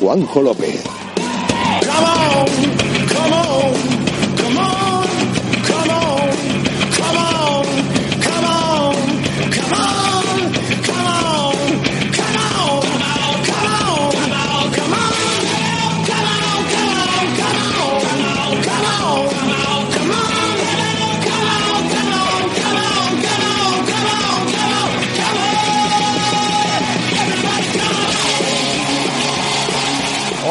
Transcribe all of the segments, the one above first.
Juanjo López.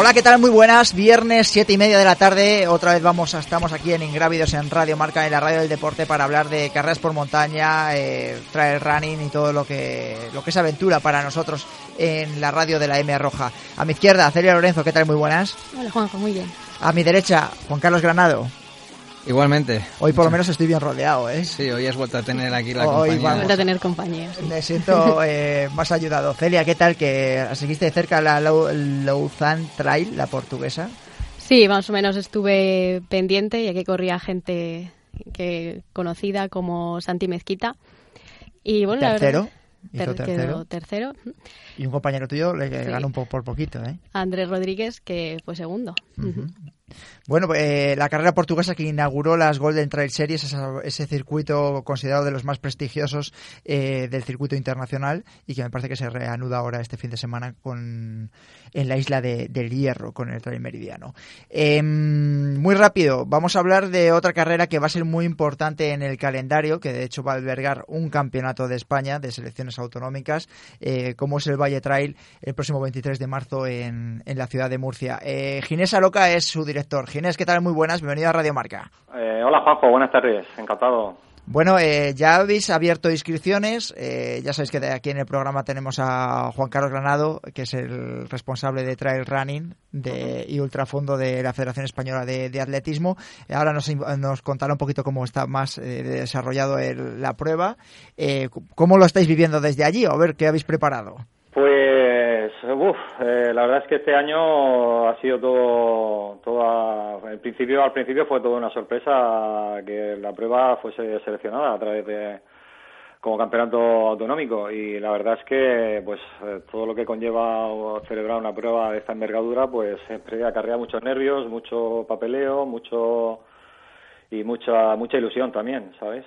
Hola, ¿qué tal? Muy buenas. Viernes, siete y media de la tarde. Otra vez vamos, estamos aquí en Ingrávidos en Radio Marca, en la radio del deporte, para hablar de carreras por montaña, eh, trail running y todo lo que, lo que es aventura para nosotros en la radio de la M Roja. A mi izquierda, Celia Lorenzo, ¿qué tal? Muy buenas. Hola, Juanjo, muy bien. A mi derecha, Juan Carlos Granado. Igualmente. Hoy por lo menos estoy bien rodeado, ¿eh? Sí, hoy has vuelto a tener aquí la Hoy compañía. vamos. Vuelta a tener compañía. sí. Me siento eh, más ayudado. Celia, ¿qué tal? ¿Que seguiste de cerca la Lausanne Trail, la portuguesa? Sí, más o menos estuve pendiente y aquí corría gente que conocida como Santi Mezquita. Y bueno, la Tercero. verdad- Hizo ter- tercero. tercero. Y un compañero tuyo le Sí. ganó un poco por poquito, ¿eh? Andrés Rodríguez, que fue segundo. Ujú. Bueno, eh, la carrera portuguesa que inauguró las Golden Trail Series, esa- ese circuito considerado de los más prestigiosos eh, del circuito internacional y que me parece que se reanuda ahora este fin de semana con en la isla de, del Hierro con el Trail Meridiano. Eh, muy rápido, vamos a hablar de otra carrera que va a ser muy importante en el calendario, que de hecho va a albergar un campeonato de España de selecciones autonómicas, eh, como es el Valle Trail el próximo 23 de marzo en, en la ciudad de Murcia. Eh, Ginés Aloca es su Ginés, ¿qué tal? Muy buenas, bienvenido a Radio Marca. Eh, hola Juanjo, buenas tardes, encantado. Bueno, eh, ya habéis abierto inscripciones. eh, ya sabéis que de aquí en el programa tenemos a Juan Carlos Granado, que es el responsable de Trail Running de, y Ultrafondo de la Federación Española de, de Atletismo. Ahora nos, nos contará un poquito cómo está más eh, desarrollado el- la prueba. Eh, ¿Cómo lo estáis viviendo desde allí? A ver qué habéis preparado. Uf, eh, la verdad es que este año ha sido todo, toda, al principio, al principio fue toda una sorpresa que la prueba fuese seleccionada a través de, como campeonato autonómico y la verdad es que, pues, eh, todo lo que conlleva celebrar una prueba de esta envergadura, pues siempre acarrea muchos nervios, mucho papeleo, mucho y mucha mucha ilusión también, ¿sabes?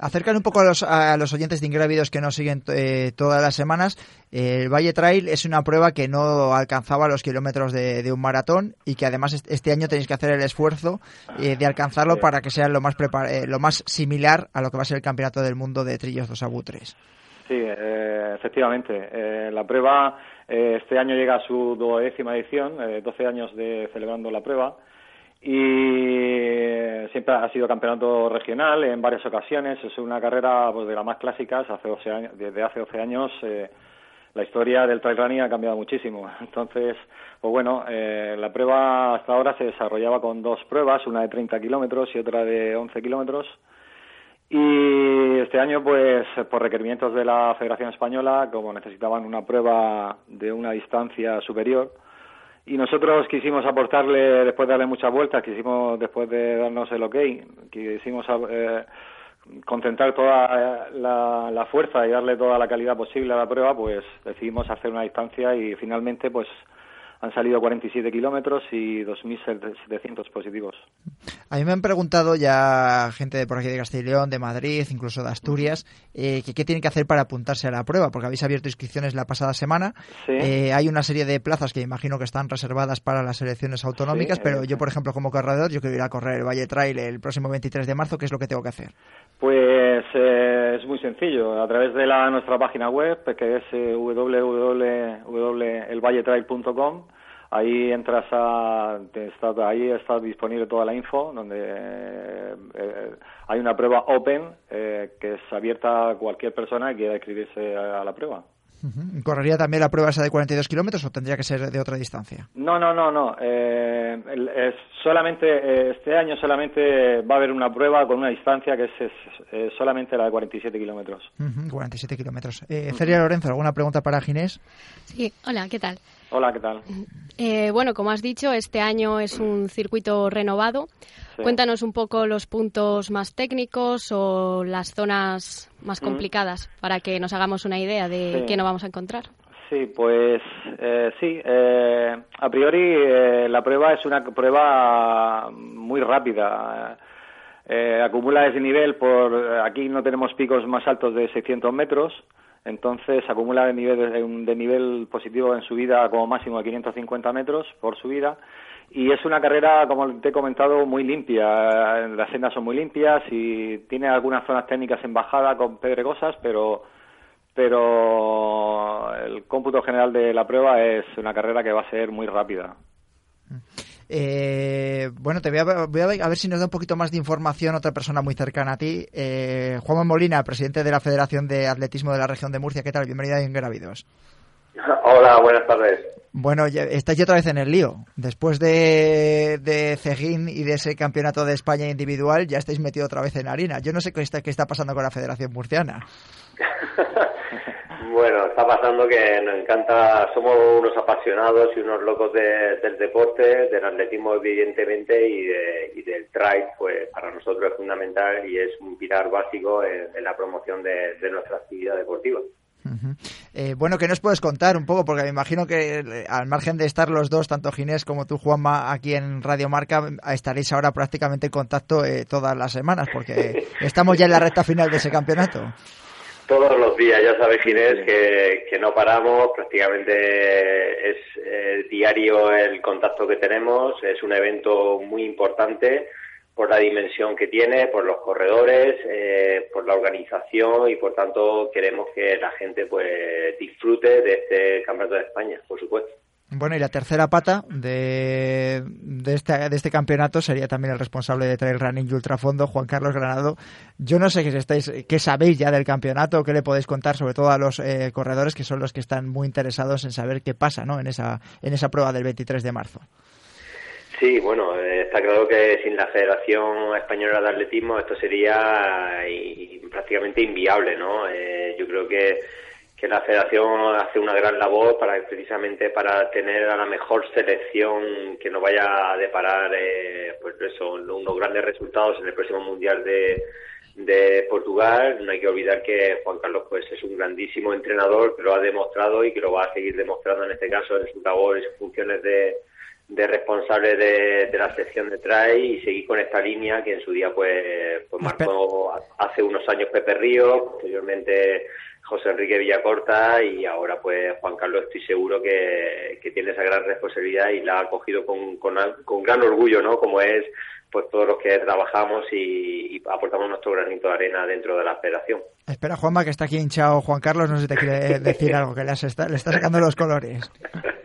Acercan un poco a los, a los oyentes de Ingrávidos que nos siguen eh, todas las semanas. El Valle Trail es una prueba que no alcanzaba los kilómetros de, de un maratón y que además est- este año tenéis que hacer el esfuerzo eh, de alcanzarlo para que sea lo más, eh, lo más similar a lo que va a ser el Campeonato del Mundo de Trillos dos Abutres. Sí, eh, efectivamente. Eh, la prueba eh, este año llega a su duodécima edición, eh, 12 años de celebrando la prueba. Y ha sido campeonato regional en varias ocasiones. Es una carrera pues, de las más clásicas. Hace 12 años, desde hace 12 años eh, la historia del trail running ha cambiado muchísimo. Entonces, pues bueno, eh, la prueba hasta ahora se desarrollaba con dos pruebas, una de 30 kilómetros y otra de 11 kilómetros. Y este año, pues, por requerimientos de la Federación Española, como necesitaban una prueba de una distancia superior, y nosotros quisimos aportarle, después de darle muchas vueltas, quisimos, después de darnos el ok, quisimos eh, concentrar toda eh, la, la fuerza y darle toda la calidad posible a la prueba, pues decidimos hacer una distancia y finalmente, pues, han salido 47 kilómetros y 2.700 positivos. A mí me han preguntado ya gente de por aquí de Castellón, de Madrid, incluso de Asturias, eh, que qué tienen que hacer para apuntarse a la prueba, porque habéis abierto inscripciones la pasada semana. Sí. Eh, hay una serie de plazas que imagino que están reservadas para las elecciones autonómicas, Sí, pero eh, yo, por ejemplo, como corredor, yo quiero ir a correr el Valle Trail el próximo 23 de marzo, ¿qué es lo que tengo que hacer? Pues eh, es muy sencillo, a través de la, nuestra página web, que es eh, www.elvalletrail.com, ahí entras a, está, ahí está disponible toda la info, donde eh, eh, hay una prueba open eh, que es abierta a cualquier persona que quiera inscribirse a la prueba. ¿Correría también la prueba esa de 42 kilómetros o tendría que ser de otra distancia? No, no, no, no. Eh, es solamente eh, este año solamente va a haber una prueba con una distancia que es, solamente la de 47 kilómetros. 47 kilómetros. Eh, Celia Lorenzo, ¿alguna pregunta para Ginés? Sí, hola, ¿qué tal? Hola, ¿qué tal? Eh, bueno, como has dicho, este año es un circuito renovado. Cuéntanos un poco los puntos más técnicos o las zonas más complicadas para que nos hagamos una idea de qué nos vamos a encontrar. Sí, pues eh, sí. Eh, a priori eh, la prueba es una prueba muy rápida. acumula ese nivel por aquí no tenemos picos más altos de 600 metros, entonces acumula de nivel de nivel positivo en subida como máximo de 550 metros por subida y es una carrera, como te he comentado, muy limpia. Las sendas son muy limpias y tiene algunas zonas técnicas en bajada con pedregosas, pero pero el cómputo general de la prueba es una carrera que va a ser muy rápida. Eh, bueno, te voy a, a, ver si nos da un poquito más de información otra persona muy cercana a ti. Eh, Juan Molina, presidente de la Federación de Atletismo de la Región de Murcia. ¿Qué tal? Bienvenida a Ingrávidos. Hola, buenas tardes. Bueno, ya, estáis otra vez en el lío. Después de, de Cejín y de ese campeonato de España individual, ya estáis metido otra vez en harina. Yo no sé qué está, qué está pasando con la Federación Murciana. bueno, está pasando que nos encanta, somos unos apasionados y unos locos del deporte, del atletismo evidentemente y, del trail, pues para nosotros es fundamental y es un pilar básico en, la promoción de nuestra actividad deportiva. Eh, bueno, ¿qué nos puedes contar un poco? Porque me imagino que eh, al margen de estar los dos, tanto Ginés como tú, Juanma, aquí en Radio Marca, estaréis ahora prácticamente en contacto eh, todas las semanas, porque estamos ya en la recta final de ese campeonato. Todos los días, ya sabes, Ginés, que, que no paramos, prácticamente es diario el contacto que tenemos, es un evento muy importante por la dimensión que tiene, por los corredores, eh, por la organización y por tanto queremos que la gente pues disfrute de este Campeonato de España, por supuesto. Bueno, y la tercera pata de, de, este, de este campeonato sería también el responsable de trail running y ultrafondo, Juan Carlos Granado. Yo no sé qué, estáis, qué sabéis ya del campeonato, qué le podéis contar, sobre todo a los eh, corredores que son los que están muy interesados en saber qué pasa ¿no? en, esa, en esa prueba del 23 de marzo. Sí, bueno, eh, está claro que sin la Federación Española de Atletismo esto sería prácticamente inviable, ¿no? Eh, yo creo que, que la Federación hace una gran labor para precisamente para tener a la mejor selección que nos vaya a deparar, eh, pues eso, unos grandes resultados en el próximo Mundial de, de Portugal. No hay que olvidar que Juan Carlos pues es un grandísimo entrenador que lo ha demostrado y que lo va a seguir demostrando en este caso en su labor y sus funciones de de responsable de, la sección de TRAI y seguir con esta línea que en su día pues, pues marcó hace unos años Pepe Río, posteriormente José Enrique Villacorta y ahora pues Juan Carlos estoy seguro que, tiene esa gran responsabilidad y la ha cogido con, con, gran orgullo, ¿no? Como es pues todos los que trabajamos y, aportamos nuestro granito de arena dentro de la federación. Espera, Juanma, que está aquí hinchado Juan Carlos, no sé si te quiere decir algo, que le, está, le está sacando los colores.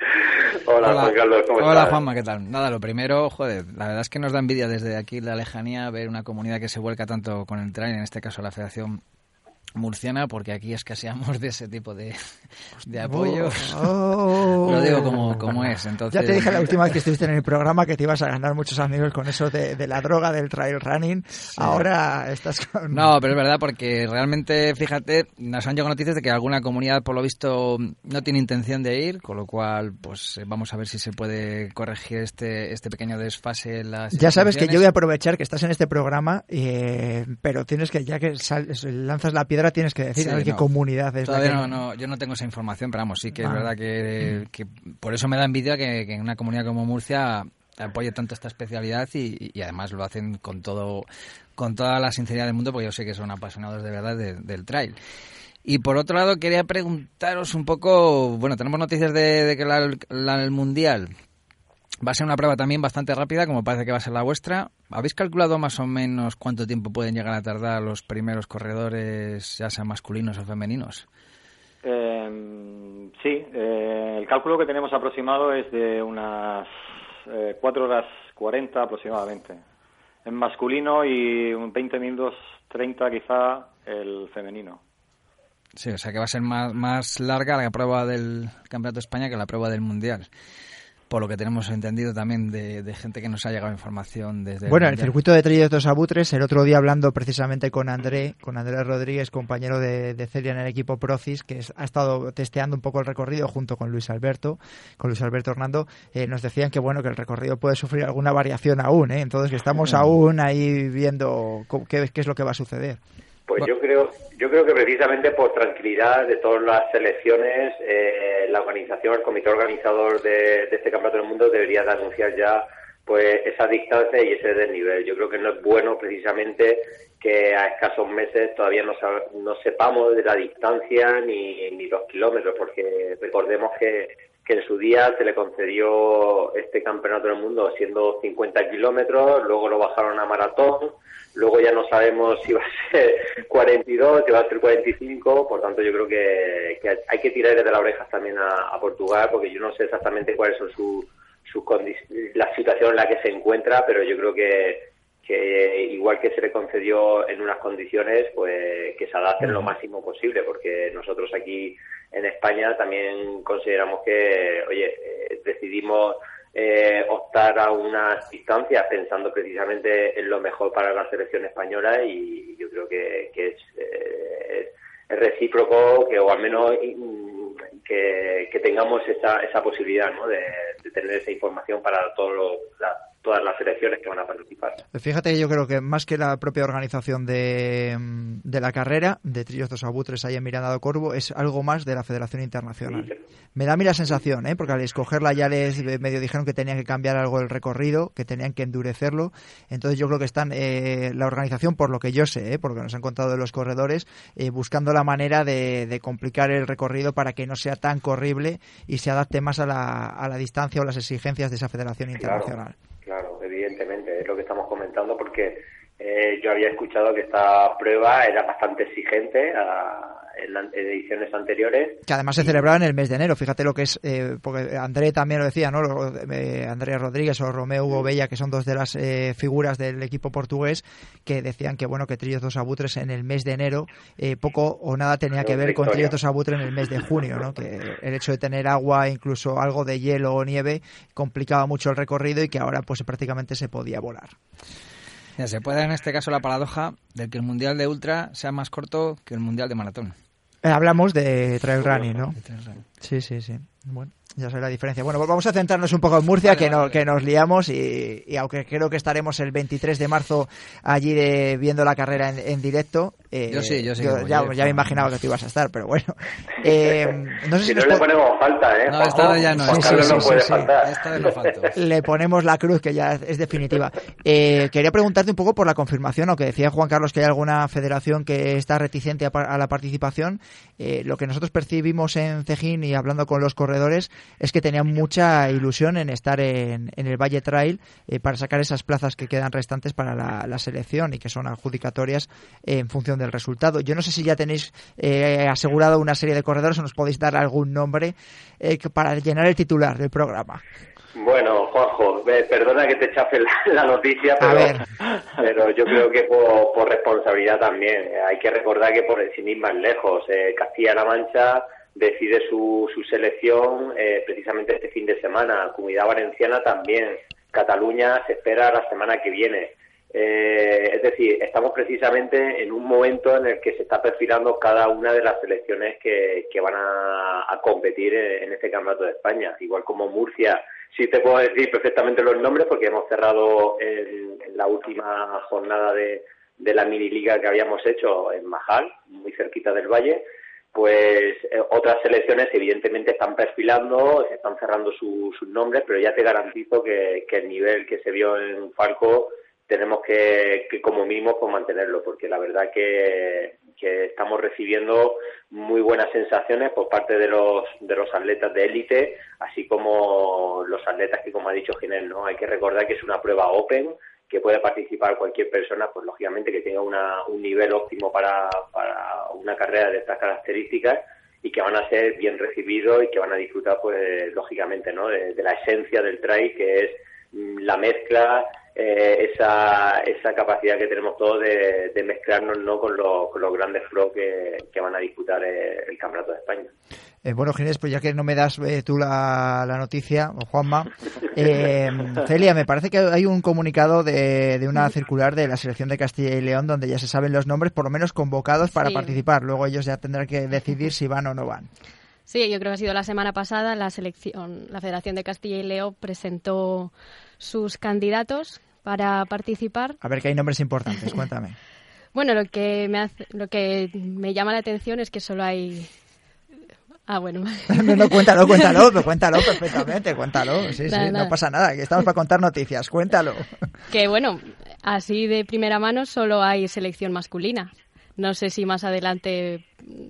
Hola, Juan Carlos, ¿cómo Hola, Juanma, ¿qué tal? Nada, lo primero, joder, la verdad es que nos da envidia desde aquí la lejanía ver una comunidad que se vuelca tanto con el trail, en este caso la Federación murciana, porque aquí escaseamos de ese tipo de, de apoyo. Oh. Lo digo como, como, es. Entonces... Ya te dije la última vez que estuviste en el programa que te ibas a ganar muchos amigos con eso de, la droga, del trail running. Ahora estás con... No, pero es verdad porque realmente, fíjate, nos han llegado noticias de que alguna comunidad, por lo visto, no tiene intención de ir, con lo cual, pues vamos a ver si se puede corregir este, este pequeño desfase en las... Ya sabes que yo voy a aprovechar que estás en este programa, eh, pero tienes que, ya que lanzas la piedra, tienes que decir qué comunidad es. Todavía no, no, yo no tengo esa información, pero vamos, sí que es verdad que, por eso me da envidia que, en una comunidad como Murcia apoye tanto esta especialidad y, además lo hacen con todo con toda la sinceridad del mundo porque yo sé que son apasionados de verdad del trail. Y por otro lado, quería preguntaros un poco, bueno, tenemos noticias de, que el Mundial Va a ser una prueba también bastante rápida, como parece que va a ser la vuestra. ¿Habéis calculado más o menos cuánto tiempo pueden llegar a tardar los primeros corredores, ya sean masculinos o femeninos? Em, sí, eh, el cálculo que tenemos aproximado es de unas eh, 4 horas 40 aproximadamente. En masculino y un 20 minutos 30 quizá el femenino. Sí, o sea que va a ser más, más larga la prueba del Campeonato de España que la prueba del Mundial por lo que tenemos entendido también de, gente que nos ha llegado información desde bueno el, circuito de dos Abutres el otro día hablando precisamente con André con Andrés Rodríguez compañero de, Celia en el equipo Procis que ha estado testeando un poco el recorrido junto con Luis Alberto con Luis Alberto Hernando eh, nos decían que bueno que el recorrido puede sufrir alguna variación aún ¿eh? entonces que estamos aún ahí viendo qué, qué es lo que va a suceder. Pues yo creo, yo creo que precisamente por tranquilidad de todas las selecciones, eh, la organización, el comité organizador de, este campeonato del mundo debería de anunciar ya pues esa distancia y ese desnivel. Yo creo que no es bueno precisamente que a escasos meses todavía no, no sepamos de la distancia ni, ni los kilómetros, porque recordemos que, que en su día se le concedió este campeonato del mundo siendo 50 kilómetros, luego lo bajaron a maratón, Luego ya no sabemos si va a ser 42, si va a ser 45, por tanto yo creo que, hay que tirar de las orejas también a, Portugal, porque yo no sé exactamente cuáles son sus su la situación en la que se encuentra, pero yo creo que, que igual que se le concedió en unas condiciones, pues que se adapten lo máximo posible, porque nosotros aquí en España también consideramos que, oye, eh, decidimos eh, optar a unas distancias pensando precisamente en lo mejor para la selección española y yo creo que, es, eh, es, recíproco que o al menos mm, que, tengamos esa, esa posibilidad ¿no? de, tener esa información para todos los, todas las selecciones que van a participar. Fíjate que yo creo que más que la propia organización de, de la carrera de Trillos dos Abutres ahí en Miranda do Corvo, es algo más de la Federación Internacional. Me da a mí la sensación, ¿eh? porque al escogerla ya les medio dijeron que tenían que cambiar algo el recorrido, que tenían que endurecerlo. Entonces yo creo que están eh, la organización, por lo que yo sé, ¿eh? porque nos han contado de los corredores, eh, buscando la manera de, de, complicar el recorrido para que no sea tan corrible y se adapte más a la, a la distancia o las exigencias de esa Federación Internacional. Claro, evidentemente, es lo que porque eh, yo había escuchado que esta prueba era bastante exigente a, en, ediciones anteriores. Que además se celebraba en el mes de enero, fíjate lo que es, eh, porque André también lo decía, ¿no? Eh, Andrés Rodríguez o Romeo Hugo Bella, que son dos de las eh, figuras del equipo portugués, que decían que, bueno, que Trillos dos Abutres en el mes de enero poco o nada tenía que ver con Trillos dos Abutres en el mes de junio, ¿no? Que el hecho de tener agua, incluso algo de hielo o nieve, complicaba mucho el recorrido y que ahora pues prácticamente se podía volar. Se puede en este caso la paradoja de que el Mundial de Ultra sea más corto que el Mundial de Maratón. Eh, hablamos de trail running, ¿no? Sí, sí, sí. Bueno, ya sé la diferencia. Bueno, pues vamos a centrarnos un poco en Murcia, que, no, que nos liamos y, aunque creo que estaremos el 23 de marzo allí de, viendo la carrera en, directo. Eh, yo sí, yo sí. ya, ya, me imaginaba que tú ibas a estar, pero bueno. Eh, no sé si, no le ponemos falta, ¿eh? No, esta vez ya no. Sí, sí, no puede faltar. Esta vez no falta. Le ponemos la cruz, que ya es definitiva. Eh, quería preguntarte un poco por la confirmación, o que decía Juan Carlos que hay alguna federación que está reticente a, la participación. lo que nosotros percibimos en Cejín y hablando con los corredores es que tenían mucha ilusión en estar en, el Valle Trail eh, para sacar esas plazas que quedan restantes para la, selección y que son adjudicatorias en función del resultado. Yo no sé si ya tenéis eh, asegurado una serie de corredores o nos podéis dar algún nombre eh, para llenar el titular del programa. Bueno, Juanjo, perdona que te chafe la, noticia, pero, pero, yo creo que por, responsabilidad también. Hay que recordar que por sin ir más lejos, Castilla-La Mancha decide su, su selección eh, precisamente este fin de semana. Comunidad Valenciana también. Cataluña se espera la semana que viene. Eh, es decir, estamos precisamente en un momento en el que se está perfilando cada una de las selecciones que, que van a, competir en, este campeonato de España. Igual como Murcia, sí te puedo decir perfectamente los nombres porque hemos cerrado en, la última jornada de, de la mini liga que habíamos hecho en Majal, muy cerquita del Valle pues eh, otras selecciones evidentemente están perfilando, están cerrando sus nombres, pero ya te garantizo que, el nivel que se vio en Falco tenemos que, como mínimo pues, mantenerlo, porque la verdad que, estamos recibiendo muy buenas sensaciones por parte de los, de los atletas de élite, así como los atletas que, como ha dicho Ginés, ¿no? hay que recordar que es una prueba open, que puede participar cualquier persona, pues lógicamente que tenga un nivel óptimo para una carrera de estas características y que van a ser bien recibidos y que van a disfrutar, pues lógicamente, ¿no? de, la esencia del trail, que es mm, la mezcla eh, esa, esa capacidad que tenemos todos de, mezclarnos no con los, con los grandes flow que, van a disputar el Campeonato de España. Eh, bueno, Ginés, pues ya que no me das eh, tú la, noticia, o Juanma, eh, Celia, me parece que hay un comunicado de, una circular de la selección de Castilla y León donde ya se saben los nombres, por lo menos convocados para participar. Luego ellos ya tendrán que decidir si van o no van. Sí, yo creo que ha sido la semana pasada la selección, la Federación de Castilla y León presentó sus candidatos para participar. A ver, que hay nombres importantes, cuéntame. bueno, lo que me hace, lo que me llama la atención es que solo hay Ah, bueno. no, no, cuéntalo, cuéntalo, cuéntalo perfectamente, cuéntalo. Sí, sí, no pasa nada, que estamos para contar noticias, cuéntalo. Que bueno, así de primera mano solo hay selección masculina. No sé si más adelante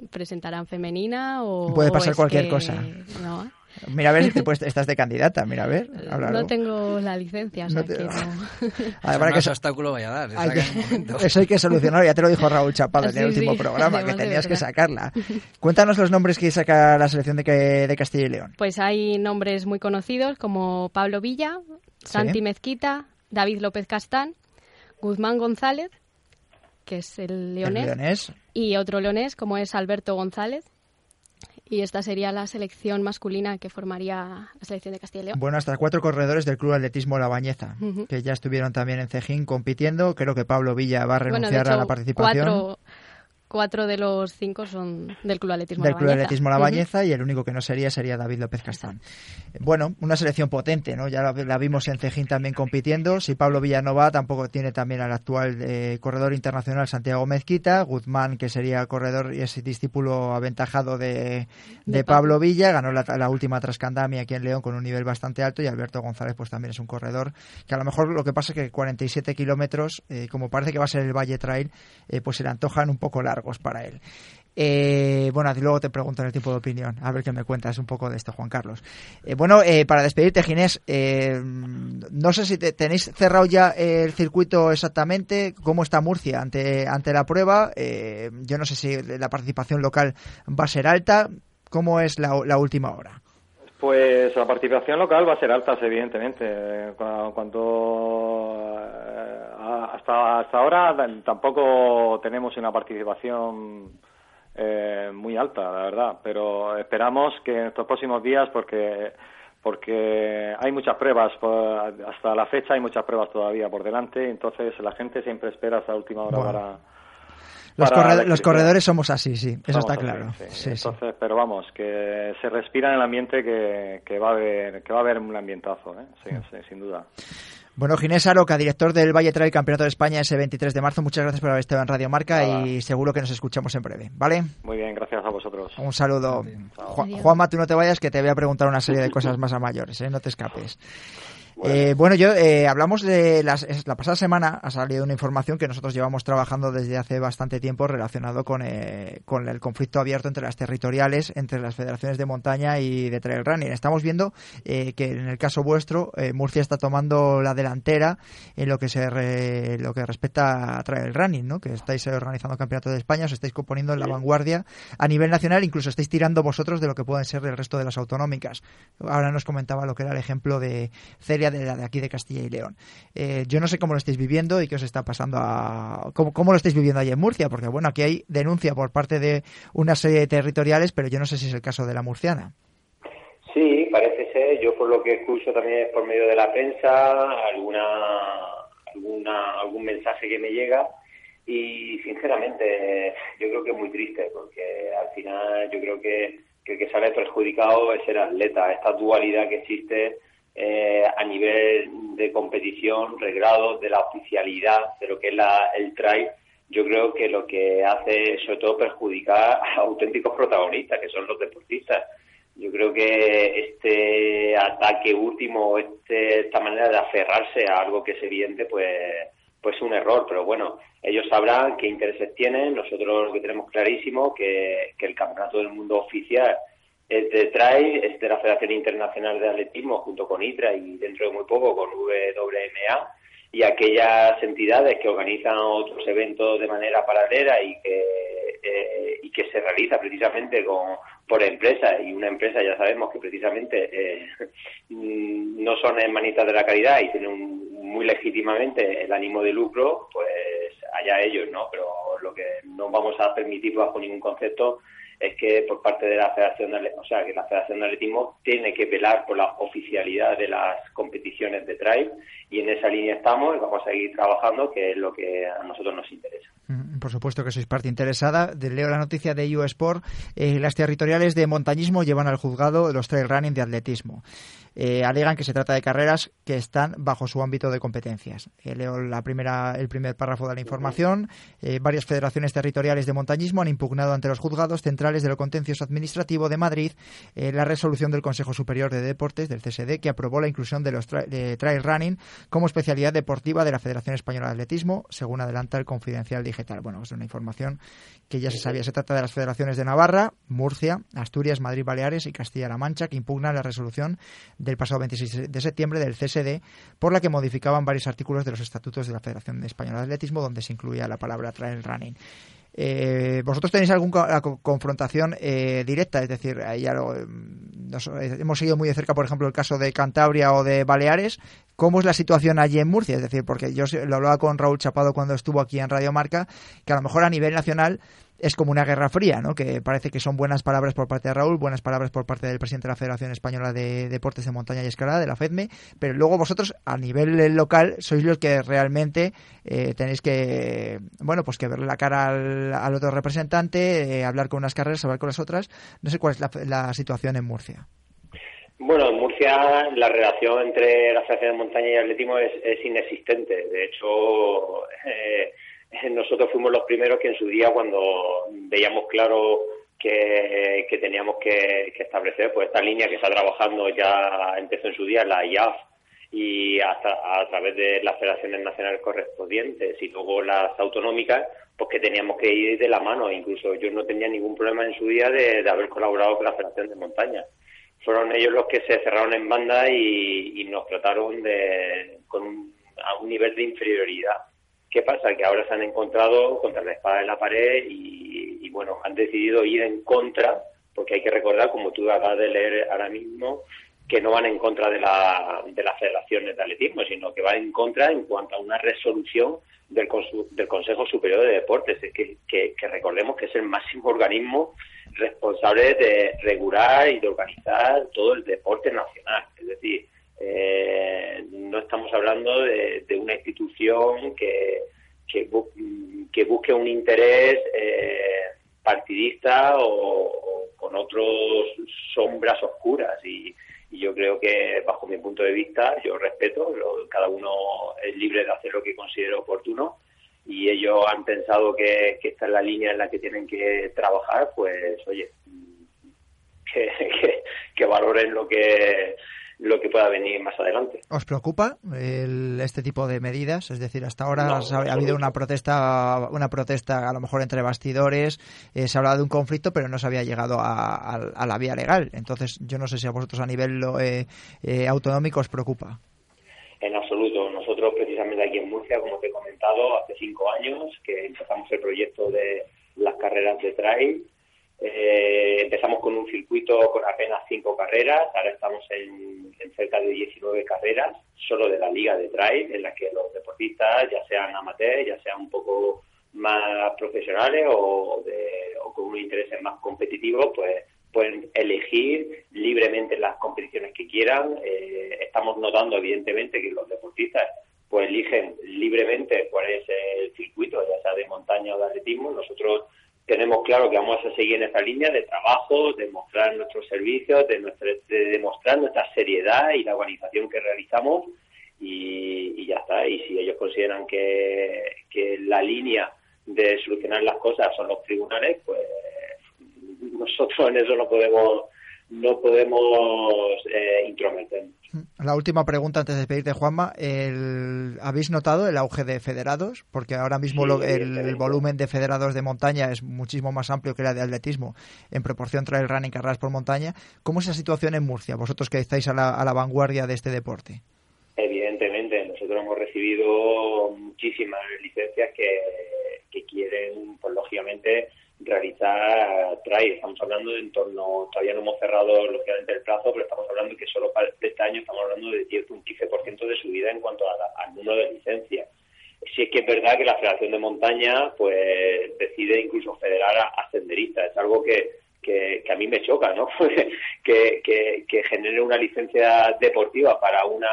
presentarán femenina o... Puede pasar cualquier cosa. No, Mira a ver si te estás de candidata, mira a ver. No tengo la licencia, o sea que no. Además, que ese obstáculo vaya a dar. eso hay que solucionar, ya te lo dijo Raúl Chapado en el último programa, que tenías que sacarla. Cuéntanos los nombres que saca la selección de, de Castilla y León. Pues hay nombres muy conocidos como Pablo Villa, Santi Mezquita, David López Castán, Guzmán González, que es el leonés, el leonés, y otro leonés como es Alberto González y esta sería la selección masculina que formaría la selección de Castilla y León. Bueno, hasta cuatro corredores del Club Atletismo La Bañeza, que ya estuvieron también en Cejín compitiendo. Creo que Pablo Villa va a renunciar a la participación. Cuatro de los cinco son del Club Atletismo Del Club Atletismo La Bañeza y el único que no sería sería David López Castán. Bueno, una selección potente, ¿no? Ya la, vimos en Cejín también compitiendo. Si Pablo Villanova tampoco tiene también al actual eh, corredor internacional Santiago Mezquita. Guzmán, que sería corredor y es discípulo aventajado de, Pablo Villa, ganó la, última Trascandami aquí en León con un nivel bastante alto. Y Alberto González, pues también es un corredor que a lo mejor lo que pasa es que 47 kilómetros, eh, como parece que va a ser el Valle Trail, eh, pues se le antojan un poco largos para él. Eh, bueno, luego te pregunto en el tiempo de opinión, a ver qué me cuentas un poco de esto, Juan Carlos. Eh, bueno, eh, para despedirte, Ginés, no sé si tenéis cerrado ya el circuito exactamente, cómo está Murcia ante, ante la prueba. yo no sé si la participación local va a ser alta. ¿Cómo es la, última hora? Pues la participación local va a ser alta, evidentemente. Cuando hasta, hasta ahora tampoco tenemos una participación eh, muy alta, la verdad, pero esperamos que en estos próximos días, porque porque hay muchas pruebas, hasta la fecha hay muchas pruebas todavía por delante, entonces la gente siempre espera hasta la última hora para... Los, corredores, somos así, sí, eso está claro. entonces, pero vamos, que se respira en el ambiente que, que va a haber que va a haber un ambientazo, ¿eh? sí, mm. sin duda. Bueno, Ginés Aroca, director del Valle Trail Campeonato de España ese 23 de marzo, muchas gracias por haber estado en Radio Marca y seguro que nos escuchamos en breve, ¿vale? Muy bien, gracias a vosotros. Un saludo. Juanma, tú no te vayas que te voy a preguntar una serie de cosas más a mayores, ¿eh? no te escapes. Eh, bueno, yo eh, hablamos de las, la pasada semana ha salido una información que nosotros llevamos trabajando desde hace bastante tiempo relacionado con, eh, con el conflicto abierto entre las territoriales, entre las federaciones de montaña y de trail running. Estamos viendo que en el caso vuestro Murcia está tomando la delantera en lo que se lo que respecta a trail running, ¿no? Que estáis organizando el campeonato de España, os estáis componiendo en la vanguardia a nivel nacional, incluso estáis tirando vosotros de lo que pueden ser el resto de las autonómicas. Ahora nos comentaba lo que era el ejemplo de Celia de de aquí de Castilla y León. Eh, yo no sé cómo lo estáis viviendo y qué os está pasando a... Cómo, lo estáis viviendo ahí en Murcia, porque bueno, aquí hay denuncia por parte de una serie de territoriales, pero yo no sé si es el caso de la murciana. Sí, parece ser. Yo por lo que escucho también por medio de la prensa, alguna, alguna algún mensaje que me llega y sinceramente yo creo que es muy triste porque al final yo creo que, que el que sale perjudicado es el atleta, esta dualidad que existe eh, a nivel de competición, regrados, de la oficialidad de lo que es la, el trail, yo creo que lo que hace es sobre todo perjudicar a auténticos protagonistas, que son los deportistas. Yo creo que este ataque último, este, esta manera de aferrarse a algo que es evidente, pues, pues es un error. Pero bueno, ellos sabrán qué intereses tienen. Nosotros lo que tenemos clarísimo que, que el Campeonato del Mundo oficial es de TRAI, es de la Federación Internacional de Atletismo junto con ITRA y dentro de muy poco con WMA y aquellas entidades que organizan otros eventos de manera paralela y que, eh, y que se realiza precisamente con, por empresas y una empresa ya sabemos que precisamente eh, no son en manitas de la caridad y tienen un muy legítimamente el ánimo de lucro, pues allá ellos, ¿no? Pero lo que no vamos a permitir bajo ningún concepto es que por parte de la Federación de, o sea, que la Federación de Atletismo tiene que velar por la oficialidad de las competiciones de trail y en esa línea estamos y vamos a seguir trabajando, que es lo que a nosotros nos interesa. Por supuesto que sois parte interesada. Leo la noticia de EU Sport. Eh, las territoriales de montañismo llevan al juzgado los trail running de atletismo. Eh, alegan que se trata de carreras que están bajo su ámbito de competencias. Eh, leo la primera, el primer párrafo de la información. Eh, varias federaciones territoriales de montañismo han impugnado ante los juzgados centrales de lo contencioso administrativo de Madrid la resolución del Consejo Superior de Deportes, del CSD, que aprobó la inclusión de los trail running como especialidad deportiva de la Federación Española de Atletismo, según adelanta el Confidencial Digital. Bueno, es una información que ya se sabía. Se trata de las federaciones de Navarra, Murcia, Asturias, Madrid, Baleares y Castilla-La Mancha, que impugnan la resolución del pasado 26 de septiembre del CSD, por la que modificaban varios artículos de los estatutos de la Federación Española de Atletismo, donde se incluía la palabra trail running. Eh, ¿Vosotros tenéis alguna confrontación eh, directa? Es decir, ya lo, mm, eh, hemos seguido muy de cerca, por ejemplo, el caso de Cantabria o de Baleares. ¿Cómo es la situación allí en Murcia? Es decir, porque yo lo hablaba con Raúl Chapado cuando estuvo aquí en Radio Marca, que a lo mejor a nivel nacional es como una guerra fría, ¿no? Que parece que son buenas palabras por parte de Raúl, buenas palabras por parte del presidente de la Federación Española de Deportes de Montaña y Escalada, de la FEDME, pero luego vosotros a nivel local sois los que realmente eh, tenéis que, bueno, pues que verle la cara al, otro representante, eh, hablar con unas carreras, hablar con las otras. No sé cuál es la, situación en Murcia. Bueno, en Murcia la relación entre la Federación de Montaña y Atletismo es, inexistente. De hecho, nosotros fuimos los primeros que en su día, cuando veíamos claro que, teníamos que, establecer pues esta línea que está trabajando ya empezó en su día la IAF y hasta a través de las federaciones nacionales correspondientes y luego las autonómicas, pues que teníamos que ir de la mano. Incluso yo no tenía ningún problema en su día de, haber colaborado con la Federación de Montaña. Fueron ellos los que se cerraron en banda y, nos trataron de, con a un nivel de inferioridad. ¿Qué pasa? Que ahora se han encontrado contra la espada en la pared y, bueno, han decidido ir en contra, porque hay que recordar, como tú acabas de leer ahora mismo, que no van en contra de, la, de las federaciones de atletismo, sino que van en contra en cuanto a una resolución del, Consejo Superior de Deportes, que, que, recordemos que es el máximo organismo responsable de regular y de organizar todo el deporte nacional. Es decir, hablando de, una institución que, que, busque un interés eh, partidista o, con otras sombras oscuras. Y, yo creo que bajo mi punto de vista yo respeto cada uno es libre de hacer lo que considere oportuno. Y ellos han pensado que, esta es la línea en la que tienen que trabajar pues oye que, que valoren lo que lo que pueda venir más adelante. ¿Os preocupa este tipo de medidas? Es decir, hasta ahora ha, habido una protesta, una protesta a lo mejor entre bastidores, eh, se ha hablado de un conflicto, pero no se había llegado a, la vía legal. Entonces, yo no sé si a vosotros a nivel eh, eh, autonómico os preocupa. En absoluto. Nosotros, precisamente aquí en Murcia, como te he comentado, hace cinco años que empezamos el proyecto de las carreras de trail eh, empezamos con un circuito con apenas cinco carreras, ahora estamos en, cerca de 19 carreras, solo de la liga de trail, en las que los deportistas, ya sean amateurs, ya sean un poco más profesionales o, con un interés más competitivo, pues pueden elegir libremente las competiciones que quieran. Eh, estamos notando, evidentemente, que los deportistas pues eligen libremente cuál es el circuito, ya sea de montaña o de atletismo. Nosotros tenemos claro que vamos a seguir en esta línea de trabajo, de mostrar nuestros servicios, de, de demostrar nuestra seriedad y la organización que realizamos y, ya está. Y si ellos consideran que, que la línea de solucionar las cosas son los tribunales, pues nosotros en eso no podemos no podemos eh, intrometernos. La última pregunta antes de despedirte, Juanma. El, ¿Habéis notado el auge de federados? Porque ahora mismo el, volumen de federados de montaña es muchísimo más amplio que la de atletismo en proporción trail running carreras por montaña. ¿Cómo es la situación en Murcia, vosotros que estáis a la, vanguardia de este deporte? Evidentemente, nosotros hemos recibido muchísimas licencias que, que quieren, pues lógicamente, realizar trail. Estamos hablando de en torno, todavía no hemos cerrado lógicamente el plazo, pero estamos hablando que solo para este año estamos hablando de un 15% de subida en cuanto al número de licencias. Si es que es verdad que la Federación de Montaña pues decide incluso federar a, a senderistas. Es algo que, que, a mí me choca, ¿no? que, que, genere una licencia deportiva para una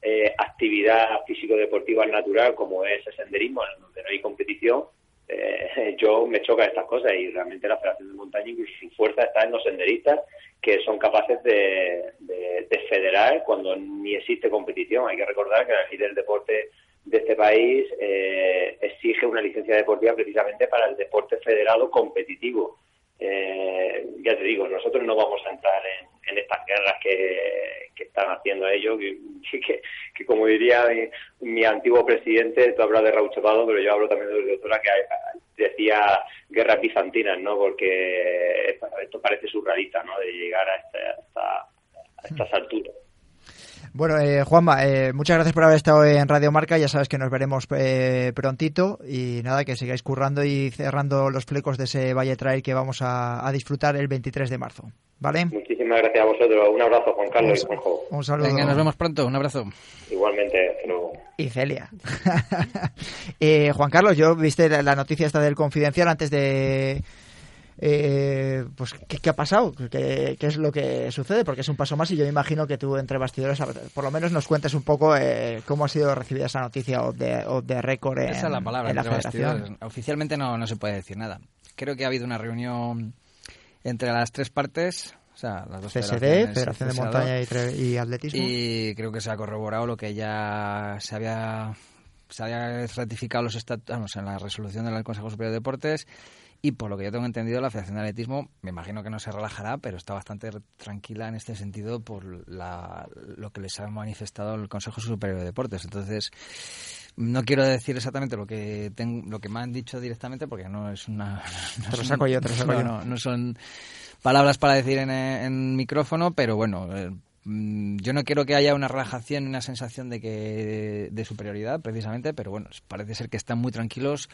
eh, actividad físico-deportiva natural como es el senderismo, en donde no hay competición, eh, yo me choca estas cosas y realmente la Federación de Montaña, incluso su fuerza está en los senderistas que son capaces de, federar cuando ni existe competición. Hay que recordar que la ley del deporte de este país eh, exige una licencia deportiva precisamente para el deporte federado competitivo. Eh, ya te digo, nosotros no vamos a entrar en, estas guerras que, están haciendo ellos, que, que, como diría mi, antiguo presidente, tú hablas de Raúl pero yo hablo también de doctora que decía guerras bizantinas, ¿no? Porque esto parece surrealista, ¿no? De llegar a, este, a estas alturas. Bueno, eh, Juanma, eh, muchas gracias por haber estado en Radio Marca. Ya sabes que nos veremos eh, prontito y nada, que sigáis currando y cerrando los flecos de ese Valle Trail que vamos a, disfrutar el 23 de marzo. ¿Vale? Muchísimas gracias a vosotros. Un abrazo, Juan Carlos y Juanjo. Un saludo. Venga, nos vemos pronto. Un abrazo. Igualmente. Y Celia. Eh, Juan Carlos, yo viste la noticia esta del confidencial antes de eh, pues ¿qué, ha pasado, ¿Qué, es lo que sucede, porque es un paso más y yo me imagino que tú entre bastidores por lo menos nos cuentes un poco eh, cómo ha sido recibida esa noticia o de, o de récord en, esa es la palabra, la federación. Oficialmente no, no se puede decir nada. Creo que ha habido una reunión entre las tres partes, o sea, las dos CSD, Federación de Montaña y, Atletismo. Y creo que se ha corroborado lo que ya se había se había ratificado los estatutos en la resolución del Consejo Superior de Deportes y por lo que yo tengo entendido, la Federación de Atletismo, me imagino que no se relajará, pero está bastante tranquila en este sentido por lo que les ha manifestado el Consejo Superior de Deportes. Entonces, no quiero decir exactamente lo que lo que me han dicho directamente porque no es una no, saco yo, No, son palabras para decir en, micrófono pero bueno eh, mm, yo no quiero que haya una relajación una sensación de que de superioridad precisamente pero bueno parece ser que están muy tranquilos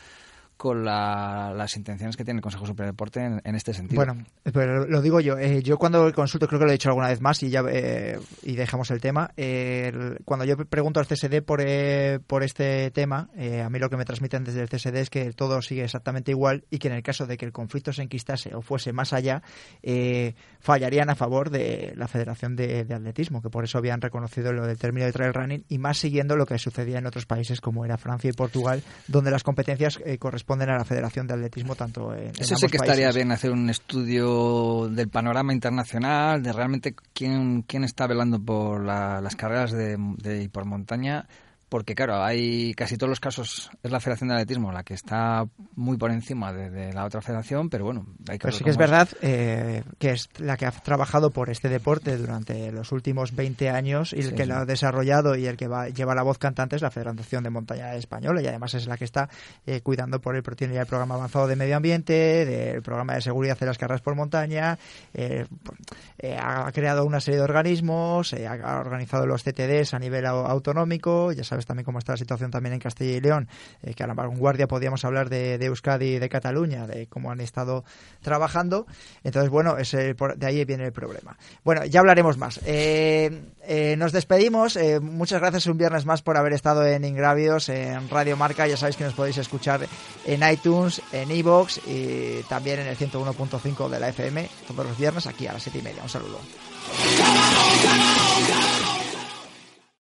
con las intenciones que tiene el Consejo Superior de Deporte en, este sentido. Bueno, pero lo digo yo. Eh, yo cuando consulto, creo que lo he dicho alguna vez más y ya eh, y dejamos el tema. cuando yo pregunto al CSD por, eh, por este tema, a mí lo que me transmiten desde el CSD es que todo sigue exactamente igual y que en el caso de que el conflicto se enquistase o fuese más allá, fallarían a favor de la Federación de, Atletismo, que por eso habían reconocido lo del término de trail running y más siguiendo lo que sucedía en otros países como era Francia y Portugal, donde las competencias corresponden a la Federación de Atletismo tanto en, Eso sí que estaría bien hacer un estudio del panorama internacional, de realmente quién, quién está velando por las carreras de, de por montaña porque claro, hay casi todos los casos es la Federación de Atletismo la que está muy por encima de, la otra federación, pero bueno, hay que Pero sí que es verdad eh, que es la que ha trabajado por este deporte durante los últimos 20 años y el que lo ha desarrollado y el que va, lleva la voz cantante es la Federación de Montaña Española y además es la que está eh, cuidando por el, tiene ya el programa avanzado de medio ambiente, del programa de seguridad de las carreras por montaña, eh, ha creado una serie de organismos, ha organizado los CTDs a nivel autonómico, ya sabes también cómo está la situación también en Castilla y León, eh, que a la vanguardia podíamos hablar de, Euskadi y de Cataluña, de cómo han estado trabajando. Entonces, bueno, ese, de ahí viene el problema. Bueno, ya hablaremos más. Eh, eh, nos despedimos. muchas gracias un viernes más por haber estado en Ingravios, en Radio Marca. Ya sabéis que nos podéis escuchar en iTunes, en iVoox y también en el 101.5 de la FM todos los viernes aquí a las 7 y media. Un saludo.